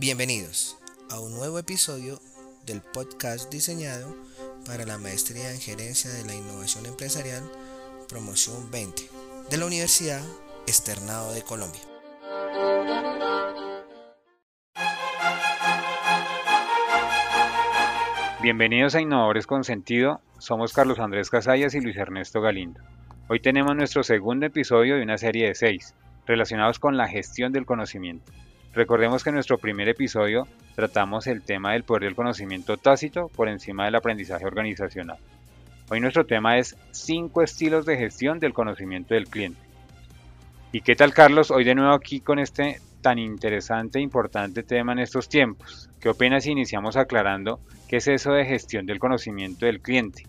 Bienvenidos a un nuevo episodio del podcast diseñado para la Maestría en Gerencia de la Innovación Empresarial Promoción 20 de la Universidad Externado de Colombia. Bienvenidos a Innovadores con Sentido, somos Carlos Andrés Casallas y Luis Ernesto Galindo. Hoy tenemos nuestro segundo episodio de una serie de seis, relacionados con la gestión del conocimiento. Recordemos que en nuestro primer episodio tratamos el tema del poder del conocimiento tácito por encima del aprendizaje organizacional. Hoy nuestro tema es 5 estilos de gestión del conocimiento del cliente. ¿Y qué tal Carlos? Hoy de nuevo aquí con este tan interesante e importante tema en estos tiempos. ¿Qué opinas si iniciamos aclarando qué es eso de gestión del conocimiento del cliente?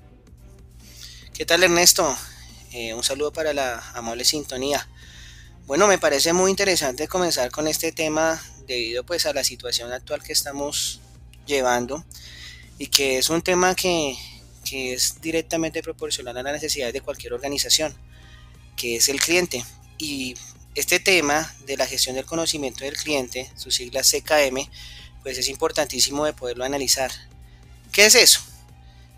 ¿Qué tal Ernesto? Eh, un saludo para la amable sintonía. Bueno, me parece muy interesante comenzar con este tema debido pues a la situación actual que estamos llevando y que es un tema que, es directamente proporcional a las necesidades de cualquier organización, que es el cliente. Y este tema de la gestión del conocimiento del cliente, su sigla CKM, pues es importantísimo de poderlo analizar. ¿Qué es eso?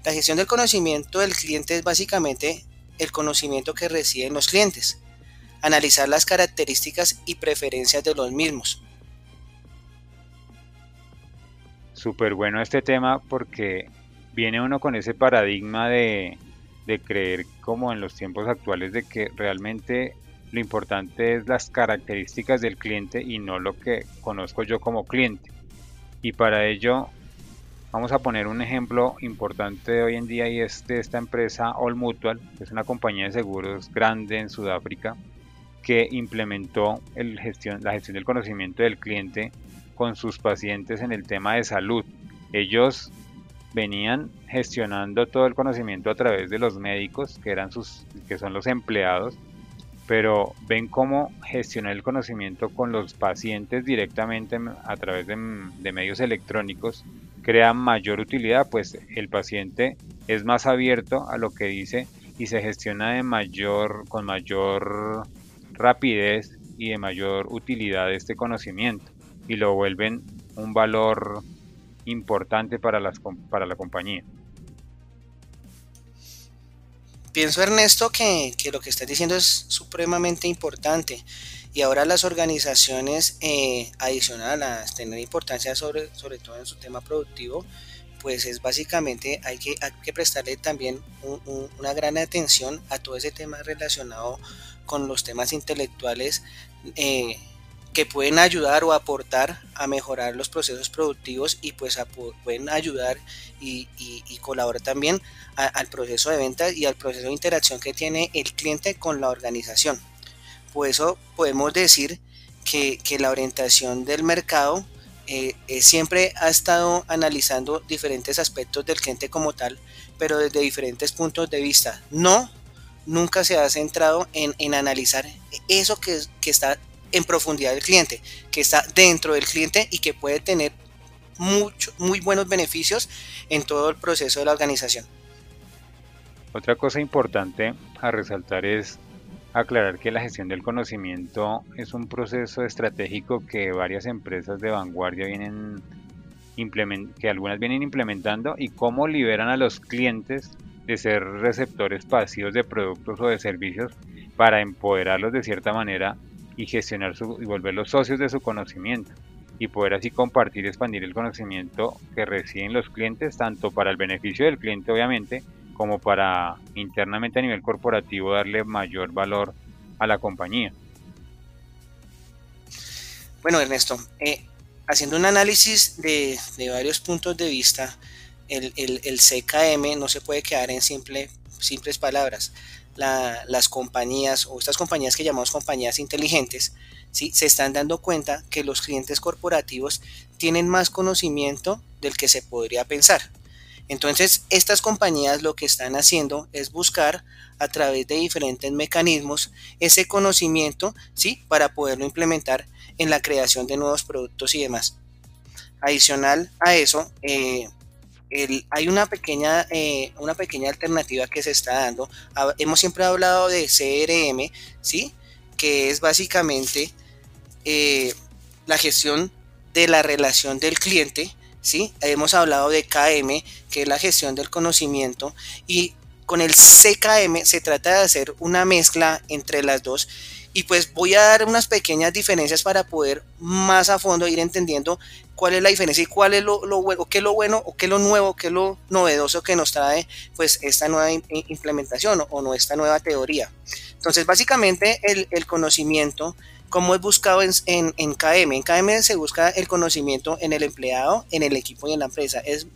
La gestión del conocimiento del cliente es básicamente el conocimiento que reciben los clientes analizar las características y preferencias de los mismos. Súper bueno este tema porque viene uno con ese paradigma de, de creer como en los tiempos actuales de que realmente lo importante es las características del cliente y no lo que conozco yo como cliente. Y para ello vamos a poner un ejemplo importante hoy en día y es de esta empresa All Mutual, que es una compañía de seguros grande en Sudáfrica, que implementó el gestión, la gestión del conocimiento del cliente con sus pacientes en el tema de salud. Ellos venían gestionando todo el conocimiento a través de los médicos, que eran sus, que son los empleados, pero ven cómo gestionar el conocimiento con los pacientes directamente a través de, de medios electrónicos crea mayor utilidad, pues el paciente es más abierto a lo que dice y se gestiona de mayor, con mayor rapidez y de mayor utilidad este conocimiento y lo vuelven un valor importante para, las, para la compañía. Pienso Ernesto que, lo que estás diciendo es supremamente importante y ahora las organizaciones eh, tener importancia sobre, sobre todo en su tema productivo, pues es básicamente hay que, hay que prestarle también una gran atención a todo ese tema relacionado con los temas intelectuales eh, que pueden ayudar o aportar a mejorar los procesos productivos y pues pueden ayudar y, colaborar también al proceso de venta y al proceso de interacción que tiene el cliente con la organización. Por eso podemos decir que, la orientación del mercado eh, siempre ha estado analizando diferentes aspectos del cliente como tal, pero desde diferentes puntos de vista, no nunca se ha centrado en, analizar eso que, está en profundidad del cliente, que está dentro del cliente y que puede tener mucho, muy buenos beneficios en todo el proceso de la organización. Otra cosa importante a resaltar es aclarar que la gestión del conocimiento es un proceso estratégico que varias empresas de vanguardia vienen que algunas vienen implementando y cómo liberan a los clientes de ser receptores pasivos de productos o de servicios para empoderarlos de cierta manera y gestionar su, y volverlos socios de su conocimiento y poder así compartir y expandir el conocimiento que reciben los clientes, tanto para el beneficio del cliente obviamente, como para internamente a nivel corporativo darle mayor valor a la compañía. Bueno, Ernesto, eh, haciendo un análisis de, de varios puntos de vista, el, CKM no se puede quedar en simple, simples palabras. las compañías o estas compañías que llamamos compañías inteligentes, ¿sí? se están dando cuenta que los clientes corporativos tienen más conocimiento del que se podría pensar. Entonces, estas compañías lo que están haciendo es buscar a través de diferentes mecanismos ese conocimiento, ¿sí? Para poderlo implementar en la creación de nuevos productos y demás. Adicional a eso, eh, hay una pequeña, eh, una pequeña alternativa que se está dando. Hemos siempre hablado de CRM, ¿sí? Que es básicamente eh, la gestión de la relación del cliente, ¿sí? Hemos hablado de KM, que es la gestión del conocimiento, y con el CKM se trata de hacer una mezcla entre las dos y pues voy a dar unas pequeñas diferencias para poder más a fondo ir entendiendo cuál es la diferencia y cuál es lo, lo bueno, qué es lo bueno o qué es lo nuevo, qué es lo novedoso que nos trae pues esta nueva implementación o, no esta nueva teoría. Entonces básicamente el, conocimiento como es buscado en, KM. En KM se busca el conocimiento en el empleado, en el equipo y en la empresa. Es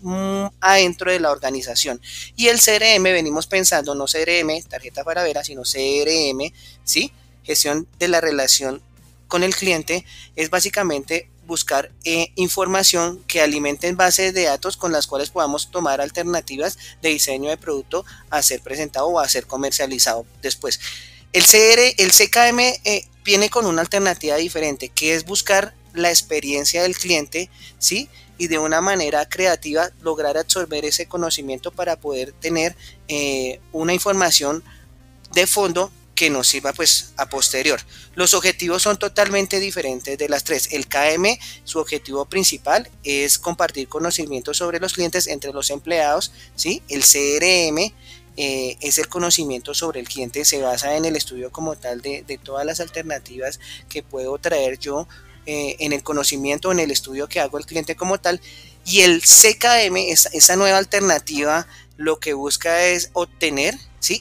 adentro de la organización. Y el CRM, venimos pensando, no CRM, tarjeta para vera, sino CRM, ¿sí? gestión de la relación con el cliente es básicamente buscar eh, información que alimente en bases de datos con las cuales podamos tomar alternativas de diseño de producto a ser presentado o a ser comercializado después. El CR, el CKM eh, viene con una alternativa diferente, que es buscar la experiencia del cliente, ¿sí? Y de una manera creativa lograr absorber ese conocimiento para poder tener eh, una información de fondo que nos sirva pues a posterior. Los objetivos son totalmente diferentes de las tres. El KM, su objetivo principal es compartir conocimientos sobre los clientes entre los empleados, ¿sí? El CRM eh, es el conocimiento sobre el cliente, se basa en el estudio como tal de, todas las alternativas que puedo traer yo eh, en el conocimiento, en el estudio que hago el cliente como tal. Y el CKM, esa nueva alternativa, lo que busca es obtener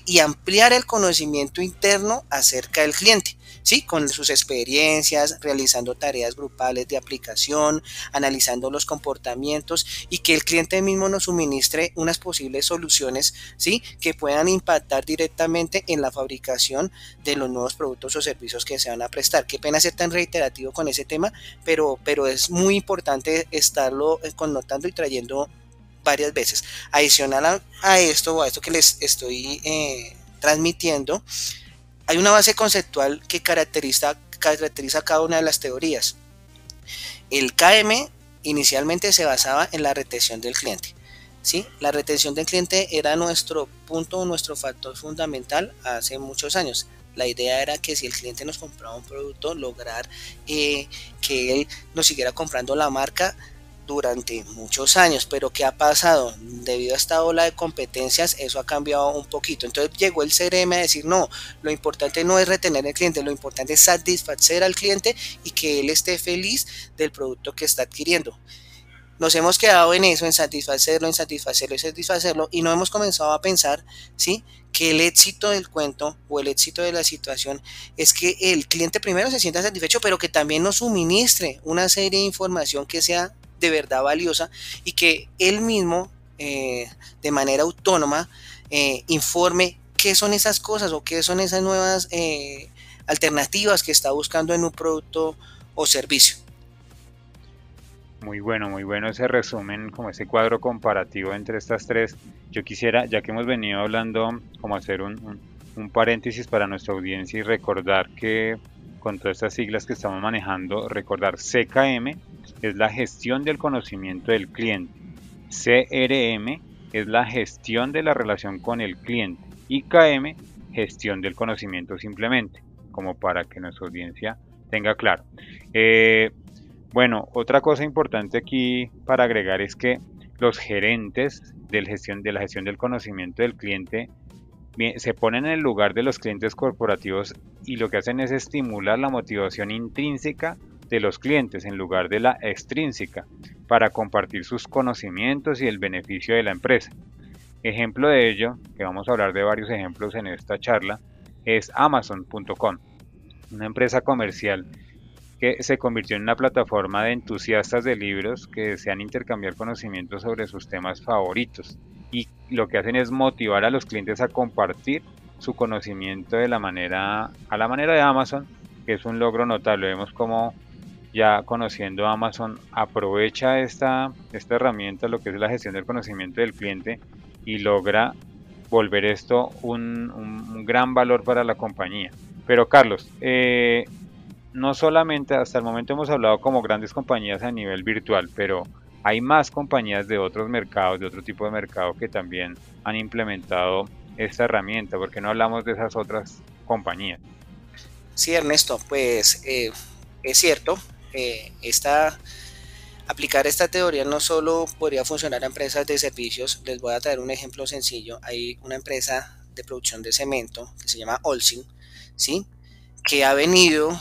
y ampliar el conocimiento interno acerca del cliente. ¿sí? Con sus experiencias, realizando tareas grupales de aplicación, analizando los comportamientos y que el cliente mismo nos suministre unas posibles soluciones, ¿sí? Que puedan impactar directamente en la fabricación de los nuevos productos o servicios que se van a prestar. Qué pena ser tan reiterativo con ese tema, pero, pero es muy importante estarlo eh, connotando y trayendo varias veces. Adicional a, esto o a esto que les estoy eh, transmitiendo, hay una base conceptual que caracteriza, caracteriza cada una de las teorías. El KM inicialmente se basaba en la retención del cliente. ¿sí? La retención del cliente era nuestro punto, nuestro factor fundamental hace muchos años. La idea era que si el cliente nos compraba un producto, lograr eh, que él nos siguiera comprando la marca durante muchos años, pero ¿qué ha pasado? Debido a esta ola de competencias, eso ha cambiado un poquito. Entonces llegó el CRM a decir, no, lo importante no es retener al cliente, lo importante es satisfacer al cliente y que él esté feliz del producto que está adquiriendo. Nos hemos quedado en eso, en satisfacerlo, en satisfacerlo, en satisfacerlo, y no hemos comenzado a pensar, ¿sí? Que el éxito del cuento o el éxito de la situación es que el cliente primero se sienta satisfecho, pero que también nos suministre una serie de información que sea de verdad valiosa y que él mismo eh, de manera autónoma eh, informe qué son esas cosas o qué son esas nuevas eh, alternativas que está buscando en un producto o servicio. Muy bueno, muy bueno ese resumen, como ese cuadro comparativo entre estas tres. Yo quisiera, ya que hemos venido hablando, como hacer un, un paréntesis para nuestra audiencia y recordar que con todas estas siglas que estamos manejando, recordar CKM es la gestión del conocimiento del cliente. CRM es la gestión de la relación con el cliente. Y KM, gestión del conocimiento simplemente, como para que nuestra audiencia tenga claro. Eh, bueno, otra cosa importante aquí para agregar es que los gerentes gestión, de la gestión del conocimiento del cliente se ponen en el lugar de los clientes corporativos y lo que hacen es estimular la motivación intrínseca de los clientes en lugar de la extrínseca para compartir sus conocimientos y el beneficio de la empresa. Ejemplo de ello, que vamos a hablar de varios ejemplos en esta charla, es Amazon.com, una empresa comercial que se convirtió en una plataforma de entusiastas de libros que desean intercambiar conocimientos sobre sus temas favoritos y lo que hacen es motivar a los clientes a compartir su conocimiento de la manera a la manera de Amazon, que es un logro notable. Vemos como ya conociendo Amazon aprovecha esta, esta herramienta, lo que es la gestión del conocimiento del cliente y logra volver esto un, gran valor para la compañía. Pero Carlos, eh, no solamente hasta el momento hemos hablado como grandes compañías a nivel virtual, pero hay más compañías de otros mercados, de otro tipo de mercado que también han implementado esta herramienta, porque no hablamos de esas otras compañías. Sí, Ernesto, pues eh, es cierto, esta Aplicar esta teoría no solo podría funcionar a empresas de servicios, les voy a traer un ejemplo sencillo. Hay una empresa de producción de cemento que se llama Olsin, ¿sí? que ha venido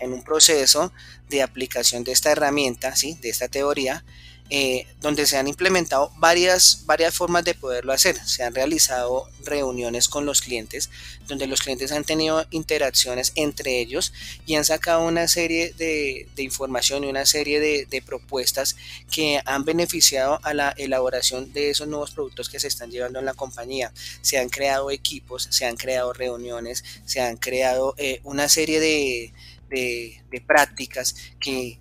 en un proceso de aplicación de esta herramienta, ¿sí? de esta teoría, eh, donde se han implementado varias, varias formas de poderlo hacer. Se han realizado reuniones con los clientes, donde los clientes han tenido interacciones entre ellos y han sacado una serie de, información y una serie de, de, propuestas que han beneficiado a la elaboración de esos nuevos productos que se están llevando en la compañía. Se han creado equipos, se han creado reuniones, se han creado eh, una serie de de, prácticas que,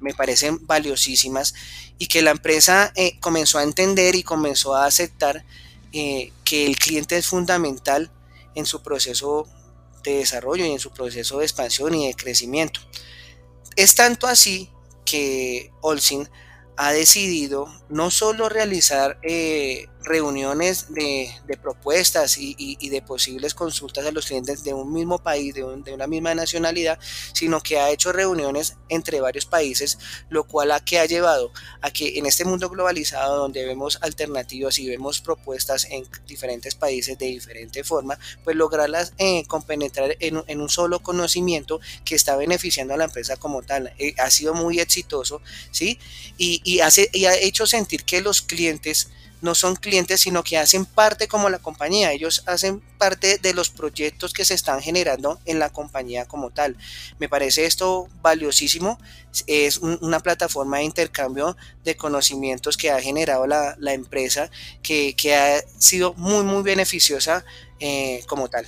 me parecen valiosísimas y que la empresa eh, comenzó a entender y comenzó a aceptar eh, que el cliente es fundamental en su proceso de desarrollo y en su proceso de expansión y de crecimiento. Es tanto así que Olsin ha decidido no solo realizar eh, reuniones de, propuestas y, de posibles consultas a los clientes de un mismo país, de, una misma nacionalidad, sino que ha hecho reuniones entre varios países, lo cual ha, que ha llevado a que en este mundo globalizado donde vemos alternativas y vemos propuestas en diferentes países de diferente forma, pues lograrlas eh, compenetrar en, un solo conocimiento que está beneficiando a la empresa como tal. Eh, ha sido muy exitoso, ¿sí? Y, y, hace, y ha hecho sentir que los clientes no son clientes, sino que hacen parte como la compañía. Ellos hacen parte de los proyectos que se están generando en la compañía como tal. Me parece esto valiosísimo. Es una plataforma de intercambio de conocimientos que ha generado la, empresa, que, ha sido muy, muy beneficiosa eh, como tal.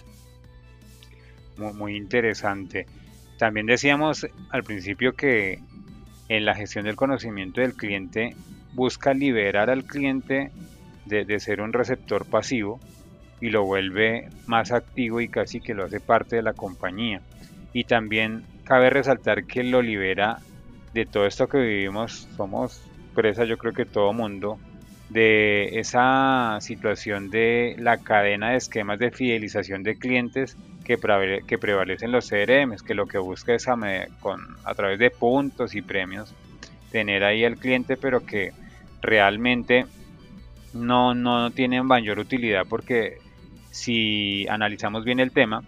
Muy interesante. También decíamos al principio que en la gestión del conocimiento del cliente busca liberar al cliente de, ser un receptor pasivo y lo vuelve más activo y casi que lo hace parte de la compañía. Y también cabe resaltar que lo libera de todo esto que vivimos, somos presa yo creo que todo mundo, de esa situación de la cadena de esquemas de fidelización de clientes que, prevalecen los CRMs, que lo que busca es a, con, a través de puntos y premios tener ahí al cliente, pero que realmente no, no tienen mayor utilidad porque si analizamos bien el tema,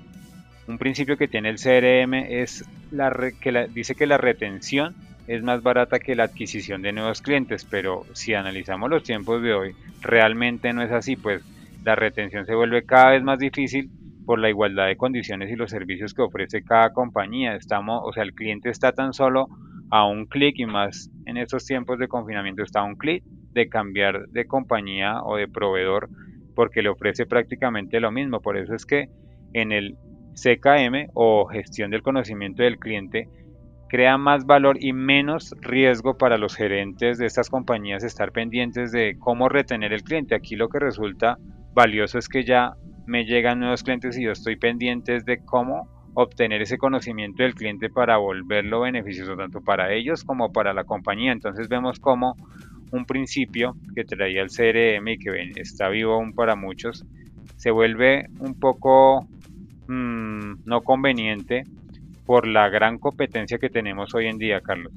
un principio que tiene el CRM es la que dice que la retención es más barata que la adquisición de nuevos clientes, pero si analizamos los tiempos de hoy, realmente no es así, pues la retención se vuelve cada vez más difícil por la igualdad de condiciones y los servicios que ofrece cada compañía. Estamos, o sea, el cliente está tan solo a un clic y más en estos tiempos de confinamiento está a un clic de cambiar de compañía o de proveedor porque le ofrece prácticamente lo mismo. Por eso es que en el CKM o gestión del conocimiento del cliente crea más valor y menos riesgo para los gerentes de estas compañías estar pendientes de cómo retener el cliente. Aquí lo que resulta valioso es que ya me llegan nuevos clientes y yo estoy pendiente de cómo obtener ese conocimiento del cliente para volverlo beneficioso tanto para ellos como para la compañía. Entonces vemos como un principio que traía el CRM y que está vivo aún para muchos, se vuelve un poco mm, no conveniente por la gran competencia que tenemos hoy en día, Carlos.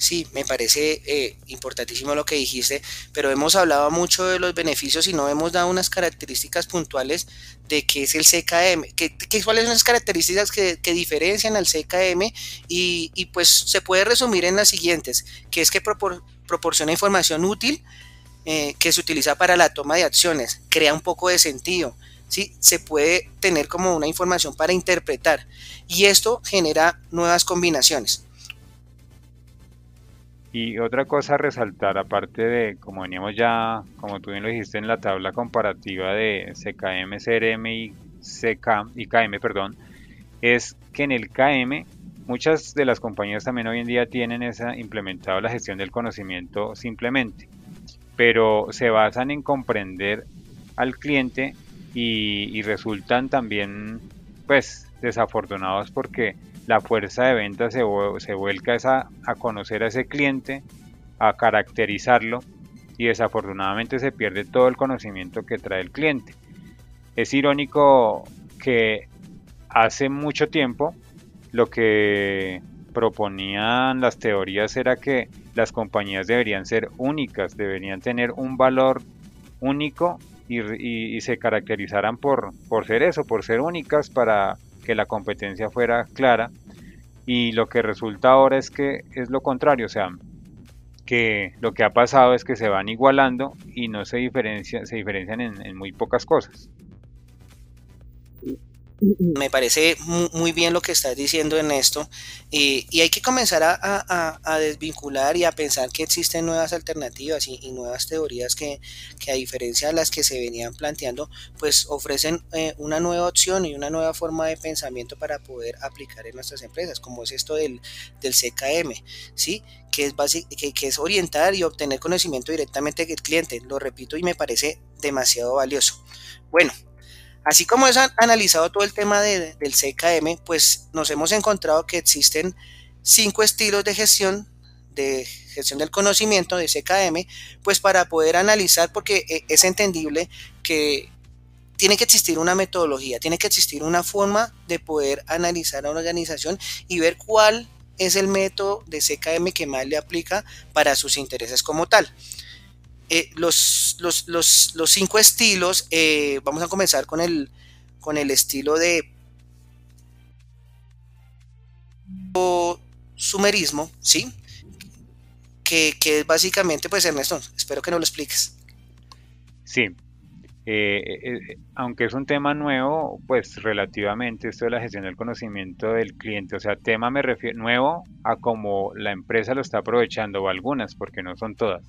Sí, me parece eh, importantísimo lo que dijiste, pero hemos hablado mucho de los beneficios y no hemos dado unas características puntuales de qué es el CKM, que, cuáles son las características que, diferencian al CKM y, pues se puede resumir en las siguientes, que es que proporciona información útil eh, que se utiliza para la toma de acciones, crea un poco de sentido, ¿sí? se puede tener como una información para interpretar y esto genera nuevas combinaciones. Y otra cosa a resaltar, aparte de, como veníamos ya, como tú bien lo dijiste en la tabla comparativa de CKM, CRM y CK, y KM, perdón, es que en el KM muchas de las compañías también hoy en día tienen esa, implementado la gestión del conocimiento simplemente, pero se basan en comprender al cliente y, y resultan también pues desafortunados porque la fuerza de venta se, se vuelca a, conocer a ese cliente, a caracterizarlo y desafortunadamente se pierde todo el conocimiento que trae el cliente. Es irónico que hace mucho tiempo lo que proponían las teorías era que las compañías deberían ser únicas, deberían tener un valor único y, se caracterizaran por, por ser eso, por ser únicas para que la competencia fuera clara. Y lo que resulta ahora es que es lo contrario, o sea, que lo que ha pasado es que se van igualando y no se, diferencia, se diferencian en muy pocas cosas. Me parece muy bien lo que estás diciendo en esto y hay que comenzar a, desvincular y a pensar que existen nuevas alternativas y, nuevas teorías que, a diferencia de las que se venían planteando, pues ofrecen eh, una nueva opción y una nueva forma de pensamiento para poder aplicar en nuestras empresas, como es esto del, CKM, ¿sí? Que es, que, que es orientar y obtener conocimiento directamente del cliente. Lo repito y me parece demasiado valioso. Bueno, Así como es analizado todo el tema del CKM, pues nos hemos encontrado que existen cinco estilos de gestión de gestión del conocimiento de CKM, pues para poder analizar, porque eh, es entendible que tiene que existir una metodología, tiene que existir una forma de poder analizar a una organización y ver cuál es el método de CKM que más le aplica para sus intereses como tal. Eh, los, los, cinco estilos, eh, vamos a comenzar con el, con el estilo de sumerismo, ¿sí? Que, que, es básicamente, pues Ernesto, espero que nos lo expliques. Sí, eh, aunque es un tema nuevo, pues relativamente esto de la gestión del conocimiento del cliente, o sea, tema me refiero nuevo a cómo la empresa lo está aprovechando, o algunas, porque no son todas.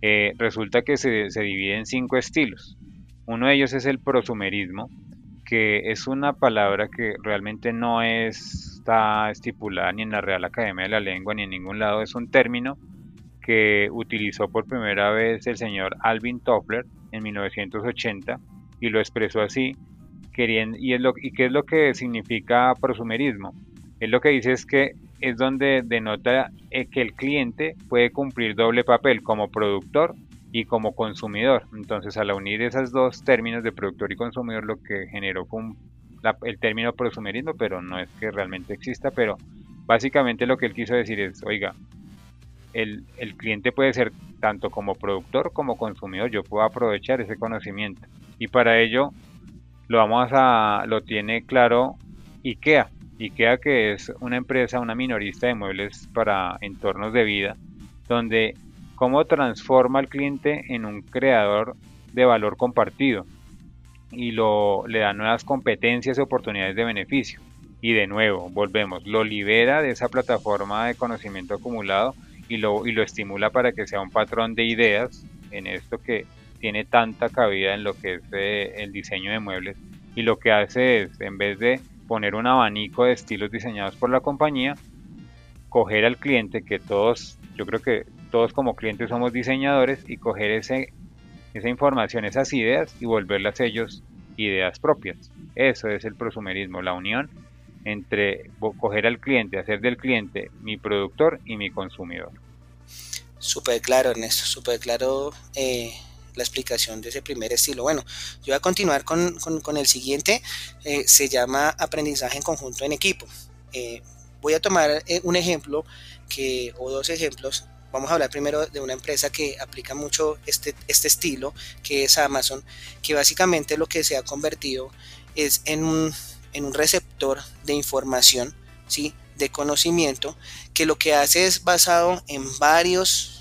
Eh, resulta que se, divide en cinco estilos. Uno de ellos es el prosumerismo, que es una palabra que realmente no está estipulada ni en la Real Academia de la Lengua ni en ningún lado. Es un término que utilizó por primera vez el señor Alvin Toffler en 1980 y lo expresó así. Queriendo, ¿Y qué es lo que significa prosumerismo? Es lo que dice es que es donde denota eh, que el cliente puede cumplir doble papel como productor y como consumidor. Entonces, al unir esos dos términos de productor y consumidor, lo que generó fue el término prosumerismo, pero no es que realmente exista, pero básicamente lo que él quiso decir es, oiga, el, el cliente puede ser tanto como productor como consumidor, yo puedo aprovechar ese conocimiento. Y para ello lo vamos a, lo tiene claro IKEA. IKEA que es una empresa, una minorista de muebles para entornos de vida, donde cómo transforma al cliente en un creador de valor compartido y lo, le da nuevas competencias y oportunidades de beneficio. Y de nuevo, volvemos, lo libera de esa plataforma de conocimiento acumulado y lo, y lo estimula para que sea un patrón de ideas en esto que tiene tanta cabida en lo que es eh, el diseño de muebles. Y lo que hace es, en vez de poner un abanico de estilos diseñados por la compañía, coger al cliente, que todos, yo creo que todos como clientes somos diseñadores, y coger ese, esa información, esas ideas y volverlas ellos ideas propias. Eso es el prosumerismo, la unión entre coger al cliente, hacer del cliente mi productor y mi consumidor. Súper claro, Ernesto, súper claro eh, la explicación de ese primer estilo. Bueno, yo voy a continuar con, el siguiente, eh, se llama aprendizaje en conjunto en equipo. Eh, voy a tomar eh, un ejemplo que, o dos ejemplos. Vamos a hablar primero de una empresa que aplica mucho este, este estilo, que es Amazon, que básicamente lo que se ha convertido es en un, en un receptor de información, ¿sí? de conocimiento, que lo que hace es basado en varios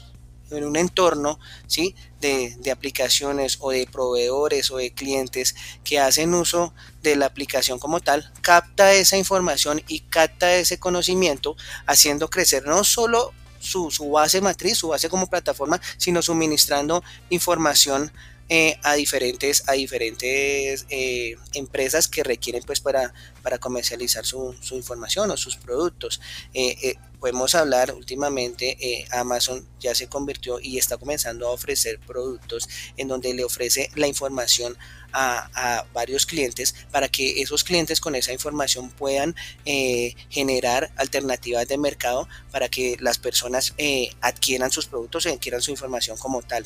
en un entorno ¿sí? de, de, aplicaciones o de proveedores o de clientes que hacen uso de la aplicación como tal, capta esa información y capta ese conocimiento, haciendo crecer no solo su, su base matriz, su base como plataforma, sino suministrando información eh, a diferentes, a diferentes eh, empresas que requieren pues para, para comercializar su, información o sus productos. Eh, podemos hablar últimamente, Amazon ya se convirtió y está comenzando a ofrecer productos en donde le ofrece la información a, varios clientes para que esos clientes con esa información puedan eh, generar alternativas de mercado para que las personas eh, adquieran sus productos y adquieran su información como tal.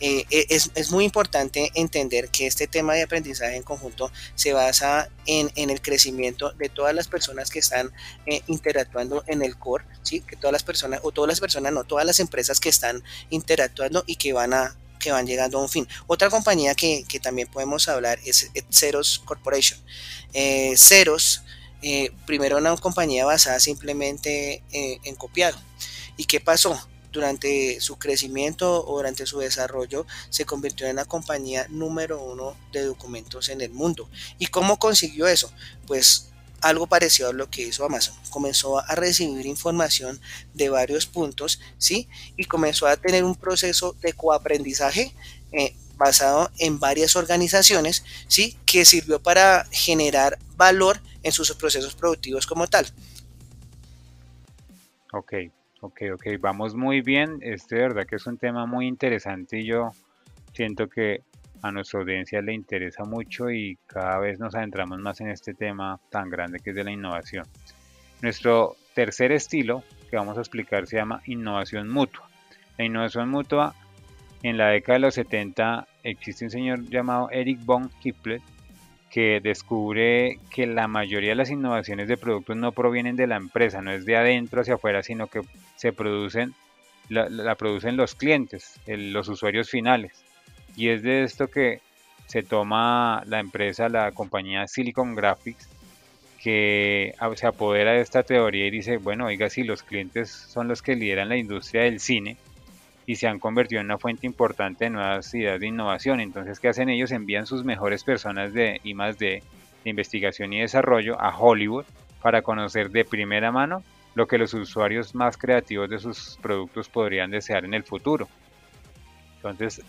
Eh, es, es, muy importante entender que este tema de aprendizaje en conjunto se basa en, en el crecimiento de todas las personas que están interactuando en el core, ¿sí? que todas las personas, o todas las personas, no todas las empresas que están interactuando y que van a que van llegando a un fin. Otra compañía que, también podemos hablar es Ceros Corporation. Eh, eh, primero una compañía basada simplemente eh, en copiado. ¿Y qué pasó? Durante su crecimiento o durante su desarrollo se convirtió en la compañía número uno de documentos en el mundo. ¿Y cómo consiguió eso? Pues algo parecido a lo que hizo Amazon. Comenzó a recibir información de varios puntos, ¿sí? Y comenzó a tener un proceso de coaprendizaje eh, basado en varias organizaciones, ¿sí? Que sirvió para generar valor en sus procesos productivos como tal. Ok, ok, ok, vamos muy bien. Este de verdad que es un tema muy interesante y yo siento que a nuestra audiencia le interesa mucho y cada vez nos adentramos más en este tema tan grande que es de la innovación. Nuestro tercer estilo que vamos a explicar se llama innovación mutua. La innovación mutua, en la década de los 70 existe un señor llamado Eric von Hippler que descubre que la mayoría de las innovaciones de productos no provienen de la empresa, no es de adentro hacia afuera, sino que se producen, la, producen los clientes, los usuarios finales. Y es de esto que se toma la empresa, la compañía Silicon Graphics, que se apodera de esta teoría y dice, bueno, oiga, si los clientes son los que lideran la industria del cine y se han convertido en una fuente importante de nuevas ideas de innovación, entonces, ¿qué hacen ellos? Envían sus mejores personas de I más de investigación y desarrollo a Hollywood para conocer de primera mano lo que los usuarios más creativos de sus productos podrían desear en el futuro. Entonces,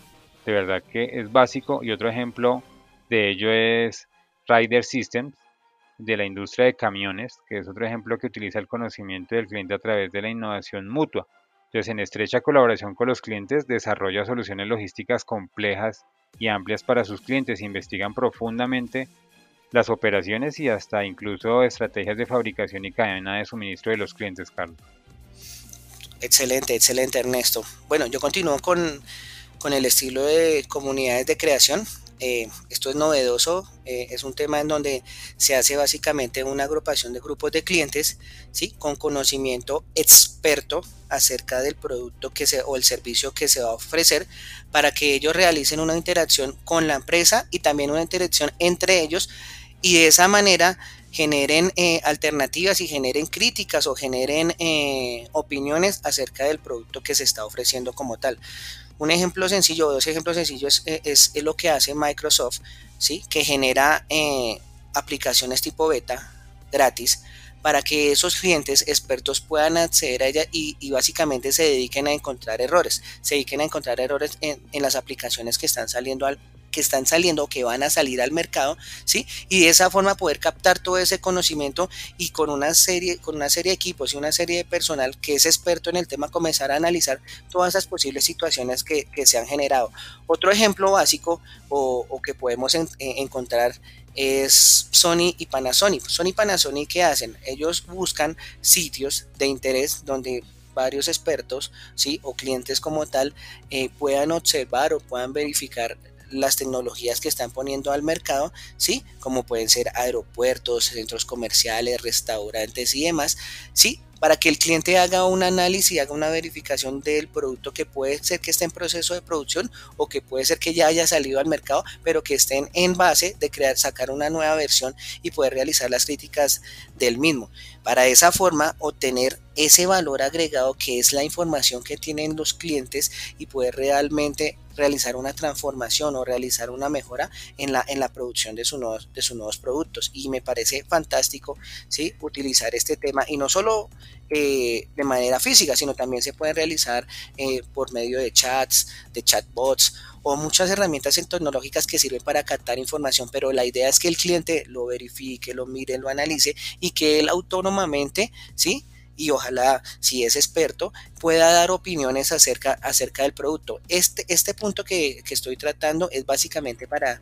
de verdad que es básico. Y otro ejemplo de ello es Rider Systems, de la industria de camiones, que es otro ejemplo que utiliza el conocimiento del cliente a través de la innovación mutua. Entonces, en estrecha colaboración con los clientes, desarrolla soluciones logísticas complejas y amplias para sus clientes, investigan profundamente las operaciones y hasta incluso estrategias de fabricación y cadena de suministro de los clientes, Carlos. Excelente, excelente, Ernesto. Bueno, yo continúo con con el estilo de comunidades de creación. Eh, esto es novedoso, eh, es un tema en donde se hace básicamente una agrupación de grupos de clientes, ¿sí? con conocimiento experto acerca del producto que se, o el servicio que se va a ofrecer para que ellos realicen una interacción con la empresa y también una interacción entre ellos y de esa manera generen eh, alternativas y generen críticas o generen opiniones acerca del producto que se está ofreciendo como tal. Un ejemplo sencillo, dos ejemplos sencillos eh, es, lo que hace Microsoft, ¿sí? que genera eh, aplicaciones tipo beta gratis para que esos clientes expertos puedan acceder a ella y, básicamente se dediquen a encontrar errores, se dediquen a encontrar errores en, en las aplicaciones que están saliendo al, que están saliendo o que van a salir al mercado, ¿sí? Y de esa forma poder captar todo ese conocimiento y con una serie, con una serie de equipos y una serie de personal que es experto en el tema comenzar a analizar todas esas posibles situaciones que, se han generado. Otro ejemplo básico o, que podemos encontrar es Sony y Panasonic. Sony y Panasonic, ¿qué hacen? Ellos buscan sitios de interés donde varios expertos, ¿sí? O clientes como tal, eh, puedan observar o puedan verificar las tecnologías que están poniendo al mercado, ¿sí? Como pueden ser aeropuertos, centros comerciales, restaurantes y demás, ¿sí? Para que el cliente haga un análisis y haga una verificación del producto que puede ser que esté en proceso de producción o que puede ser que ya haya salido al mercado, pero que estén en base de crear, sacar una nueva versión y poder realizar las críticas del mismo. Para esa forma obtener ese valor agregado que es la información que tienen los clientes y poder realmente realizar una transformación o realizar una mejora en la, en la producción de, sus nuevos, de sus nuevos productos. Y me parece fantástico ¿sí? utilizar este tema y no solo eh, de manera física, sino también se puede realizar eh, por medio de chats, de chatbots o muchas herramientas tecnológicas que sirven para captar información, pero la idea es que el cliente lo verifique, lo mire, lo analice y que él autónomamente, ¿sí? Y ojalá, si es experto, pueda dar opiniones acerca, acerca del producto. Este, este punto que, estoy tratando es básicamente para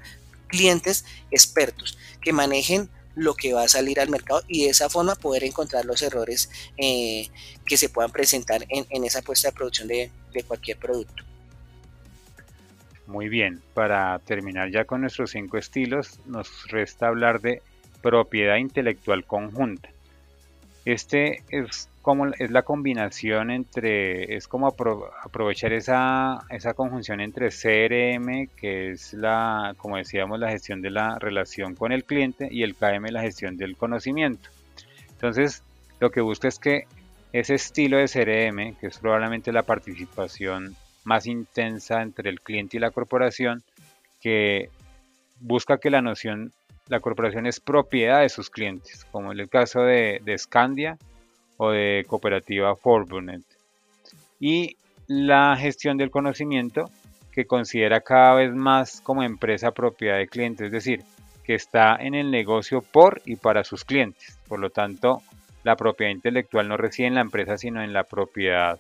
clientes expertos que manejen lo que va a salir al mercado y de esa forma poder encontrar los errores eh, que se puedan presentar en, esa puesta de producción de, de cualquier producto. Muy bien, para terminar ya con nuestros cinco estilos, nos resta hablar de propiedad intelectual conjunta. Este es como es la combinación entre, es como aprovechar esa, esa conjunción entre CRM, que es la, como decíamos, la gestión de la relación con el cliente, y el KM, la gestión del conocimiento. Entonces, lo que busca es que ese estilo de CRM, que es probablemente la participación más intensa entre el cliente y la corporación, que busca que la noción, la corporación es propiedad de sus clientes, como en el caso de, de Scandia, o de cooperativa Forbunet. Y la gestión del conocimiento que considera cada vez más como empresa propiedad de clientes, es decir, que está en el negocio por y para sus clientes. Por lo tanto, la propiedad intelectual no reside en la empresa, sino en la propiedad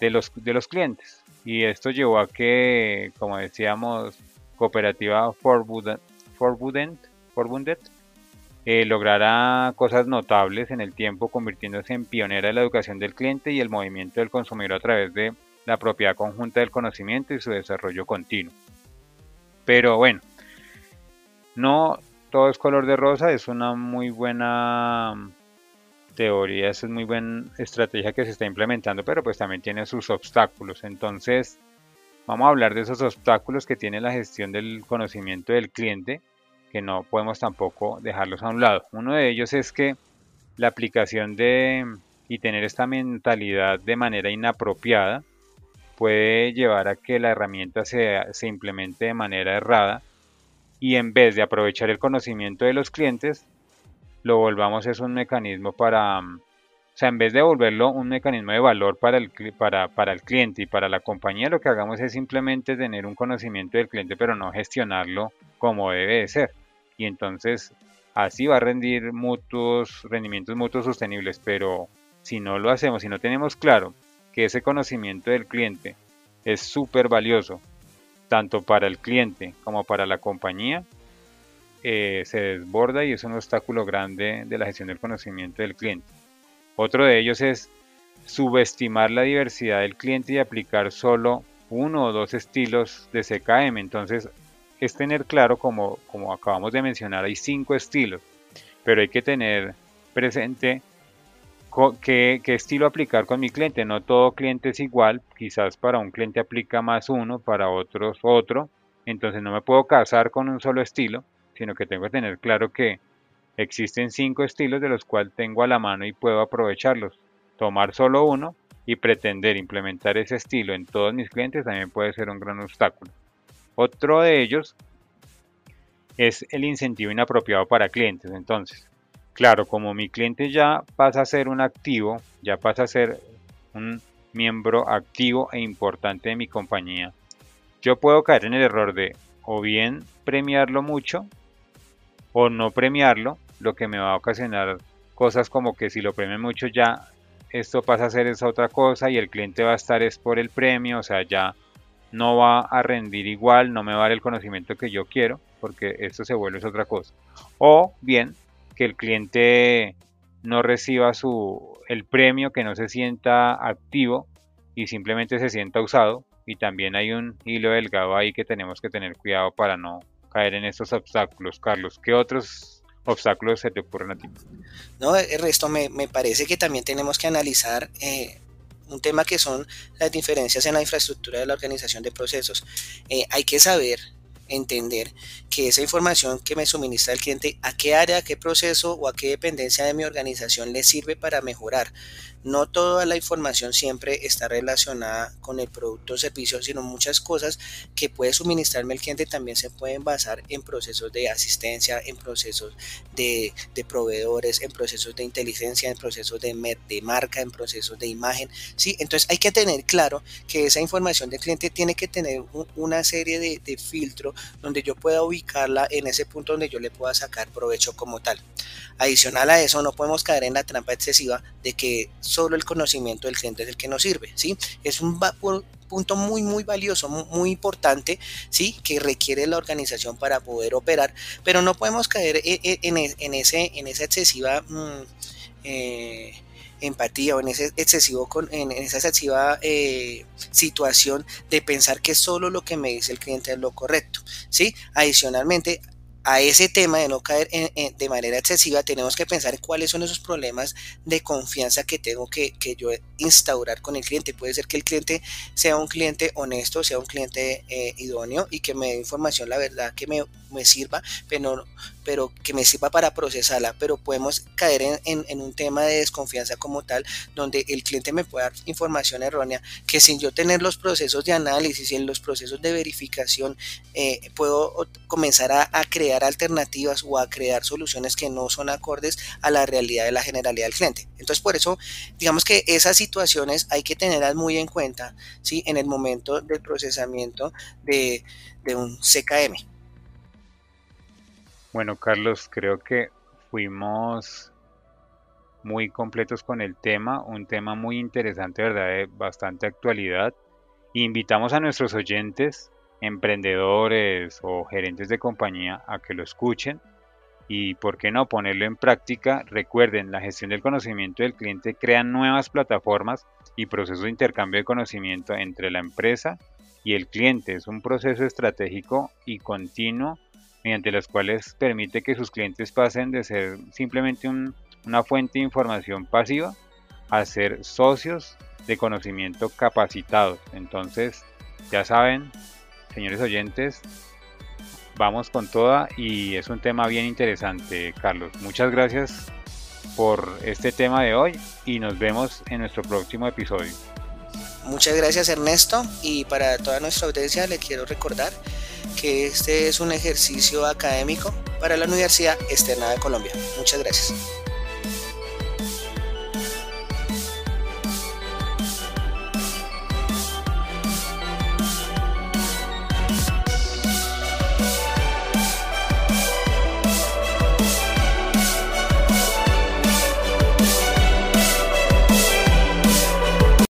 de los, de los clientes. Y esto llevó a que, como decíamos, cooperativa Forbudent, Forbundet eh, logrará cosas notables en el tiempo, convirtiéndose en pionera de la educación del cliente y el movimiento del consumidor a través de la propiedad conjunta del conocimiento y su desarrollo continuo. Pero bueno, no todo es color de rosa, es una muy buena teoría, es muy buena estrategia que se está implementando, pero pues también tiene sus obstáculos. Entonces, vamos a hablar de esos obstáculos que tiene la gestión del conocimiento del cliente que no podemos tampoco dejarlos a un lado. Uno de ellos es que la aplicación de y tener esta mentalidad de manera inapropiada puede llevar a que la herramienta se, se implemente de manera errada y en vez de aprovechar el conocimiento de los clientes, lo volvamos es un mecanismo para, o sea, en vez de volverlo un mecanismo de valor para el, para, para el cliente y para la compañía, lo que hagamos es simplemente tener un conocimiento del cliente, pero no gestionarlo como debe de ser y entonces así va a rendir mutuos, rendimientos mutuos sostenibles, pero si no lo hacemos, si no tenemos claro que ese conocimiento del cliente es súper valioso, tanto para el cliente como para la compañía, eh, se desborda y es un obstáculo grande de la gestión del conocimiento del cliente. Otro de ellos es subestimar la diversidad del cliente y aplicar solo uno o dos estilos de CKM. Entonces es tener claro, como, como acabamos de mencionar, hay cinco estilos, pero hay que tener presente qué, qué, estilo aplicar con mi cliente. No todo cliente es igual, quizás para un cliente aplica más uno, para otros otro, entonces no me puedo casar con un solo estilo, sino que tengo que tener claro que existen cinco estilos de los cuales tengo a la mano y puedo aprovecharlos. Tomar solo uno y pretender implementar ese estilo en todos mis clientes también puede ser un gran obstáculo. Otro de ellos es el incentivo inapropiado para clientes. Entonces, claro, como mi cliente ya pasa a ser un activo, ya pasa a ser un miembro activo e importante de mi compañía, yo puedo caer en el error de o bien premiarlo mucho o no premiarlo, lo que me va a ocasionar cosas como que si lo premio mucho ya esto pasa a ser esa otra cosa y el cliente va a estar es por el premio, o sea, ya no va a rendir igual, no me va a dar el conocimiento que yo quiero, porque esto se vuelve otra cosa. O bien que el cliente no reciba su el premio, que no se sienta activo y simplemente se sienta usado. Y también hay un hilo delgado ahí que tenemos que tener cuidado para no caer en estos obstáculos. Carlos, ¿qué otros obstáculos se te ocurren a ti? No, el resto me, me parece que también tenemos que analizar eh, un tema que son las diferencias en la infraestructura de la organización de procesos. Eh, hay que saber entender que esa información que me suministra el cliente, a qué área, a qué proceso o a qué dependencia de mi organización le sirve para mejorar. No toda la información siempre está relacionada con el producto o servicio, sino muchas cosas que puede suministrarme el cliente también se pueden basar en procesos de asistencia, en procesos de, proveedores, en procesos de inteligencia, en procesos de, marca, en procesos de imagen. ¿sí? Entonces hay que tener claro que esa información del cliente tiene que tener una serie de, de filtros donde yo pueda ubicarla en ese punto donde yo le pueda sacar provecho como tal. Adicional a eso, no podemos caer en la trampa excesiva de que solo el conocimiento del cliente es el que nos sirve, ¿sí? Es un punto muy muy valioso, muy, importante, ¿sí? Que requiere la organización para poder operar, pero no podemos caer e, e, en, ese, en esa excesiva... Mm, eh, empatía o en ese excesivo en, esa excesiva eh, situación de pensar que solo lo que me dice el cliente es lo correcto sí adicionalmente a ese tema de no caer de manera excesiva, tenemos que pensar en cuáles son esos problemas de confianza que tengo que, yo instaurar con el cliente. Puede ser que el cliente sea un cliente honesto, sea un cliente eh, idóneo y que me dé información, la verdad, que me, me sirva, pero, pero que me sirva para procesarla, pero podemos caer en, en, un tema de desconfianza como tal, donde el cliente me puede dar información errónea, que sin yo tener los procesos de análisis y en los procesos de verificación, eh, puedo comenzar a, a, crear alternativas o a crear soluciones que no son acordes a la realidad de la generalidad del cliente. Entonces, por eso, digamos que esas situaciones hay que tenerlas muy en cuenta, ¿sí? En el momento del procesamiento de, de un CKM. Bueno, Carlos, creo que fuimos muy completos con el tema, un tema muy interesante, ¿verdad? De bastante actualidad. Invitamos a nuestros oyentes, emprendedores o gerentes de compañía a que lo escuchen y, ¿por qué no ponerlo en práctica? Recuerden, la gestión del conocimiento del cliente crea nuevas plataformas y procesos de intercambio de conocimiento entre la empresa y el cliente. Es un proceso estratégico y continuo mediante las cuales permite que sus clientes pasen de ser simplemente una fuente de información pasiva a ser socios de conocimiento capacitados. Entonces, ya saben, señores oyentes, vamos con toda y es un tema bien interesante, Carlos. Muchas gracias por este tema de hoy y nos vemos en nuestro próximo episodio. Muchas gracias Ernesto y para toda nuestra audiencia le quiero recordar que este es un ejercicio académico para la Universidad Externa de Colombia. Muchas gracias.